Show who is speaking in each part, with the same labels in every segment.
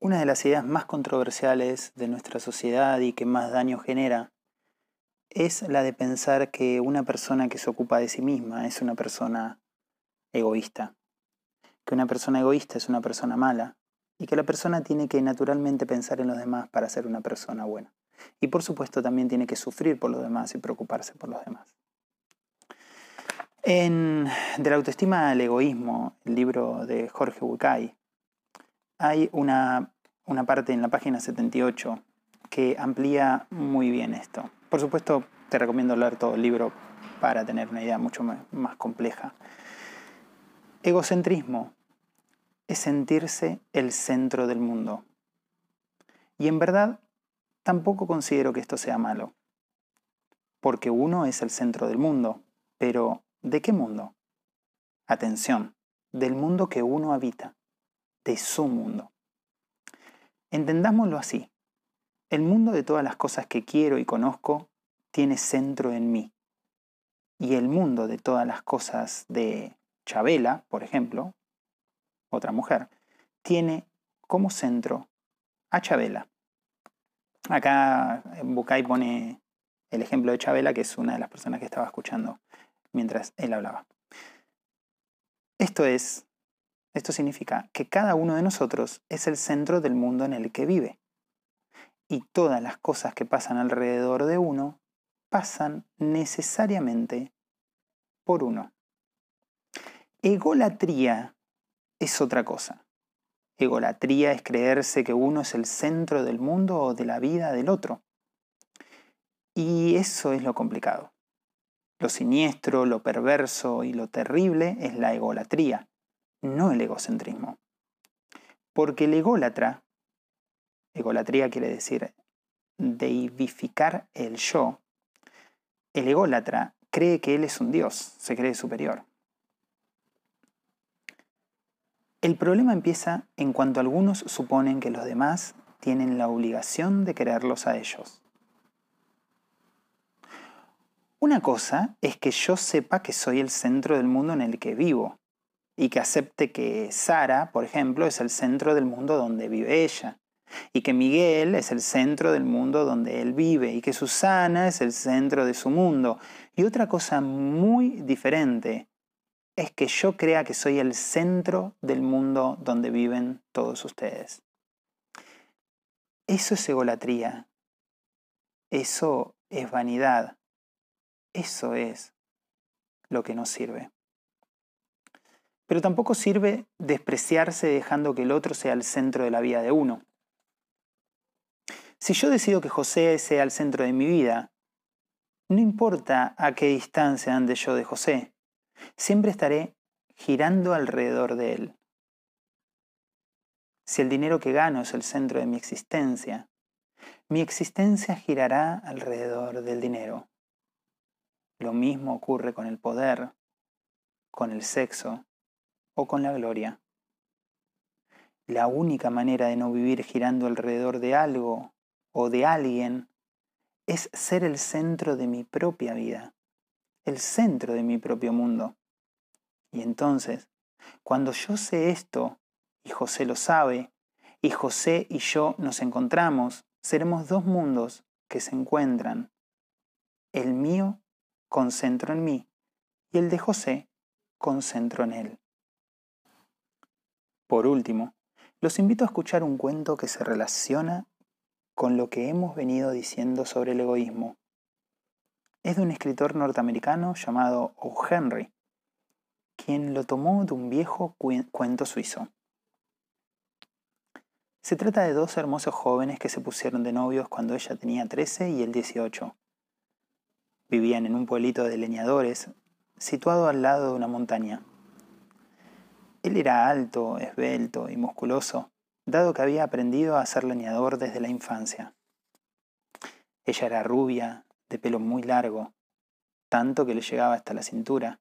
Speaker 1: Una de las ideas más controversiales de nuestra sociedad y que más daño genera es la de pensar que una persona que se ocupa de sí misma es una persona egoísta, que una persona egoísta es una persona mala y que la persona tiene que naturalmente pensar en los demás para ser una persona buena. Y por supuesto también tiene que sufrir por los demás y preocuparse por los demás. En De la autoestima al egoísmo, el libro de Jorge Bucay, hay una, una parte en la página 78 que amplía muy bien esto. Por supuesto, te recomiendo leer todo el libro para tener una idea mucho más compleja. Egocentrismo es sentirse el centro del mundo. Y en verdad, tampoco considero que esto sea malo, porque uno es el centro del mundo, pero ¿de qué mundo? Atención, del mundo que uno habita de su mundo. Entendámoslo así. El mundo de todas las cosas que quiero y conozco tiene centro en mí. Y el mundo de todas las cosas de Chabela, por ejemplo, otra mujer, tiene como centro a Chabela. Acá Bucay pone el ejemplo de Chabela, que es una de las personas que estaba escuchando mientras él hablaba. Esto es esto significa que cada uno de nosotros es el centro del mundo en el que vive. Y todas las cosas que pasan alrededor de uno pasan necesariamente por uno. Egolatría es otra cosa. Egolatría es creerse que uno es el centro del mundo o de la vida del otro. Y eso es lo complicado. Lo siniestro, lo perverso y lo terrible es la egolatría no el egocentrismo. Porque el ególatra, egolatría quiere decir deivificar el yo, el ególatra cree que él es un dios, se cree superior. El problema empieza en cuanto algunos suponen que los demás tienen la obligación de quererlos a ellos. Una cosa es que yo sepa que soy el centro del mundo en el que vivo, y que acepte que Sara, por ejemplo, es el centro del mundo donde vive ella, y que Miguel es el centro del mundo donde él vive, y que Susana es el centro de su mundo. Y otra cosa muy diferente es que yo crea que soy el centro del mundo donde viven todos ustedes. Eso es egolatría. Eso es vanidad. Eso es lo que nos sirve. Pero tampoco sirve despreciarse dejando que el otro sea el centro de la vida de uno. Si yo decido que José sea el centro de mi vida, no importa a qué distancia ande yo de José, siempre estaré girando alrededor de él. Si el dinero que gano es el centro de mi existencia, mi existencia girará alrededor del dinero. Lo mismo ocurre con el poder, con el sexo, o con la gloria. La única manera de no vivir girando alrededor de algo o de alguien es ser el centro de mi propia vida, el centro de mi propio mundo. Y entonces, cuando yo sé esto, y José lo sabe, y José y yo nos encontramos, seremos dos mundos que se encuentran. El mío concentro en mí y el de José concentro en él. Por último, los invito a escuchar un cuento que se relaciona con lo que hemos venido diciendo sobre el egoísmo. Es de un escritor norteamericano llamado O. Henry, quien lo tomó de un viejo cuento suizo. Se trata de dos hermosos jóvenes que se pusieron de novios cuando ella tenía 13 y él 18. Vivían en un pueblito de leñadores situado al lado de una montaña. Él era alto, esbelto y musculoso, dado que había aprendido a ser leñador desde la infancia. Ella era rubia, de pelo muy largo, tanto que le llegaba hasta la cintura.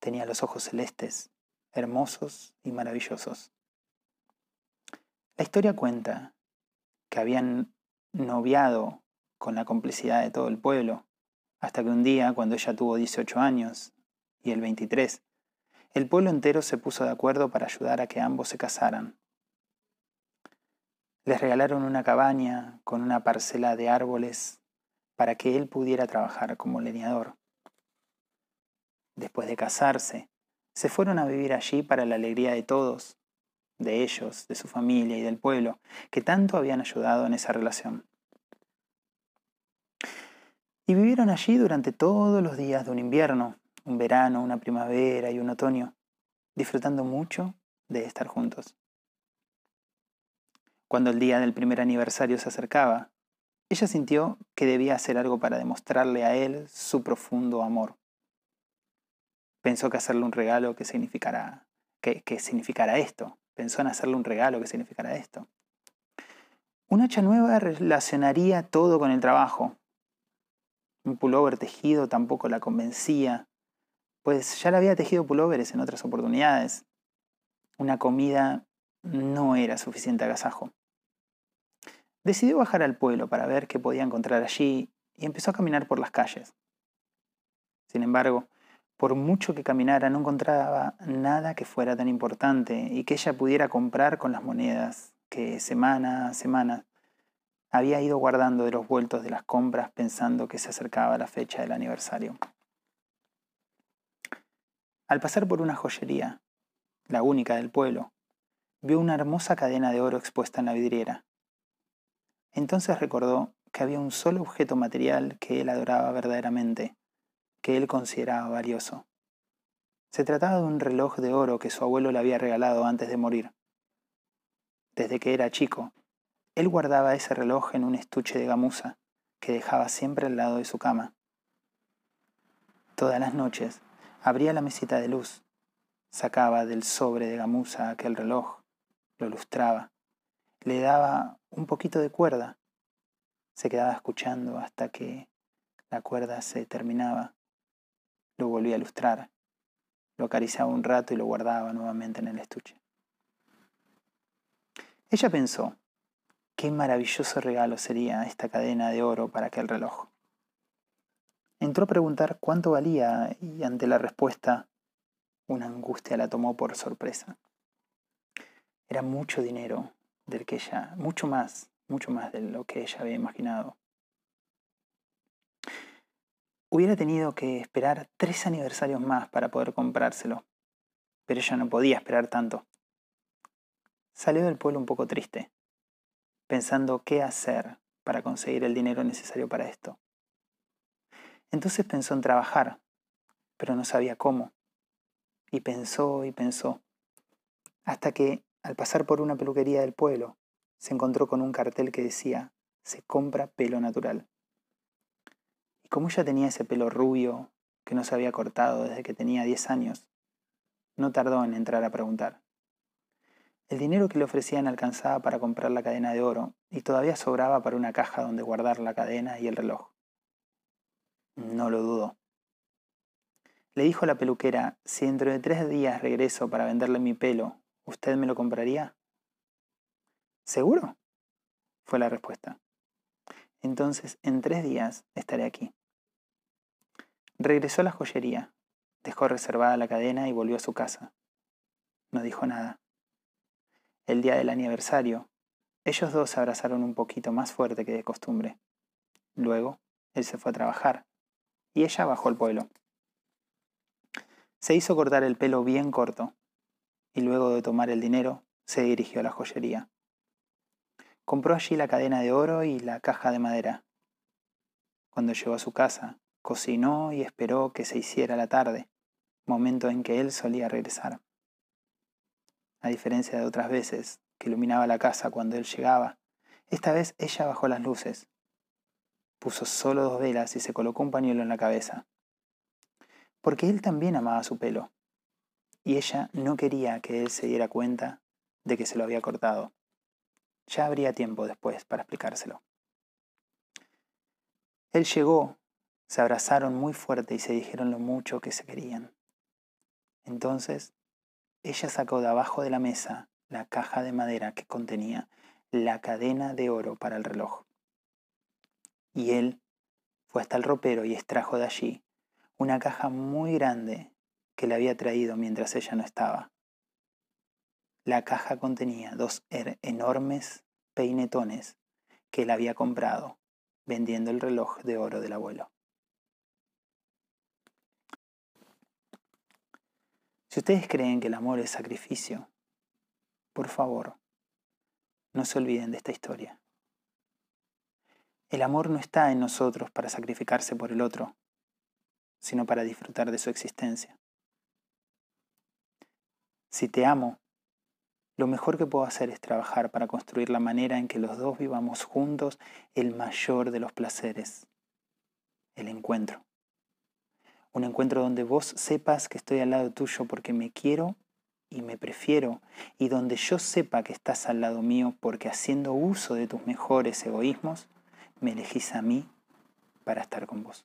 Speaker 1: Tenía los ojos celestes, hermosos y maravillosos. La historia cuenta que habían noviado con la complicidad de todo el pueblo, hasta que un día, cuando ella tuvo 18 años y él 23, el pueblo entero se puso de acuerdo para ayudar a que ambos se casaran. Les regalaron una cabaña con una parcela de árboles para que él pudiera trabajar como leñador. Después de casarse, se fueron a vivir allí para la alegría de todos, de ellos, de su familia y del pueblo, que tanto habían ayudado en esa relación. Y vivieron allí durante todos los días de un invierno, un verano, una primavera y un otoño, disfrutando mucho de estar juntos. Cuando el día del primer aniversario se acercaba, ella sintió que debía hacer algo para demostrarle a él su profundo amor. Pensó que hacerle un regalo que significara, que, significara esto. Pensó en hacerle un regalo que significara esto. Un hacha nueva relacionaría todo con el trabajo. Un pullover tejido tampoco la convencía, pues ya le había tejido pullovers en otras oportunidades. Una comida no era suficiente agasajo. Decidió bajar al pueblo para ver qué podía encontrar allí y empezó a caminar por las calles. Sin embargo, por mucho que caminara no encontraba nada que fuera tan importante y que ella pudiera comprar con las monedas que semana a semana había ido guardando de los vueltos de las compras pensando que se acercaba la fecha del aniversario. Al pasar por una joyería, la única del pueblo, vio una hermosa cadena de oro expuesta en la vidriera. Entonces recordó que había un solo objeto material que él adoraba verdaderamente, que él consideraba valioso. Se trataba de un reloj de oro que su abuelo le había regalado antes de morir. Desde que era chico, él guardaba ese reloj en un estuche de gamuza que dejaba siempre al lado de su cama. Todas las noches abría la mesita de luz, sacaba del sobre de gamuza aquel reloj, lo lustraba le daba un poquito de cuerda. Se quedaba escuchando hasta que la cuerda se terminaba. Lo volvía a lustrar. Lo acariciaba un rato y lo guardaba nuevamente en el estuche. Ella pensó, qué maravilloso regalo sería esta cadena de oro para aquel reloj. Entró a preguntar cuánto valía y ante la respuesta una angustia la tomó por sorpresa. Era mucho dinero del que ella, mucho más, mucho más de lo que ella había imaginado. Hubiera tenido que esperar tres aniversarios más para poder comprárselo, pero ella no podía esperar tanto. Salió del pueblo un poco triste, pensando qué hacer para conseguir el dinero necesario para esto. Entonces pensó en trabajar, pero no sabía cómo. Y pensó y pensó, hasta que al pasar por una peluquería del pueblo, se encontró con un cartel que decía, se compra pelo natural. Y como ella tenía ese pelo rubio que no se había cortado desde que tenía 10 años, no tardó en entrar a preguntar. El dinero que le ofrecían alcanzaba para comprar la cadena de oro y todavía sobraba para una caja donde guardar la cadena y el reloj. No lo dudó. Le dijo a la peluquera, si dentro de tres días regreso para venderle mi pelo ¿Usted me lo compraría? ¿Seguro? Fue la respuesta. Entonces, en tres días estaré aquí. Regresó a la joyería, dejó reservada la cadena y volvió a su casa. No dijo nada. El día del aniversario, ellos dos se abrazaron un poquito más fuerte que de costumbre. Luego, él se fue a trabajar y ella bajó al pueblo. Se hizo cortar el pelo bien corto y luego de tomar el dinero se dirigió a la joyería. Compró allí la cadena de oro y la caja de madera. Cuando llegó a su casa, cocinó y esperó que se hiciera la tarde, momento en que él solía regresar. A diferencia de otras veces, que iluminaba la casa cuando él llegaba, esta vez ella bajó las luces. Puso solo dos velas y se colocó un pañuelo en la cabeza. Porque él también amaba su pelo y ella no quería que él se diera cuenta de que se lo había cortado. Ya habría tiempo después para explicárselo. Él llegó, se abrazaron muy fuerte y se dijeron lo mucho que se querían. Entonces, ella sacó de abajo de la mesa la caja de madera que contenía la cadena de oro para el reloj. Y él fue hasta el ropero y extrajo de allí una caja muy grande que le había traído mientras ella no estaba. La caja contenía dos er-, enormes peinetones que él había comprado vendiendo el reloj de oro del abuelo. Si ustedes creen que el amor es sacrificio, por favor, no se olviden de esta historia. El amor no está en nosotros para sacrificarse por el otro, sino para disfrutar de su existencia. Si te amo, lo mejor que puedo hacer es trabajar para construir la manera en que los dos vivamos juntos el mayor de los placeres, el encuentro. Un encuentro donde vos sepas que estoy al lado tuyo porque me quiero y me prefiero, y donde yo sepa que estás al lado mío porque haciendo uso de tus mejores egoísmos, me elegís a mí para estar con vos.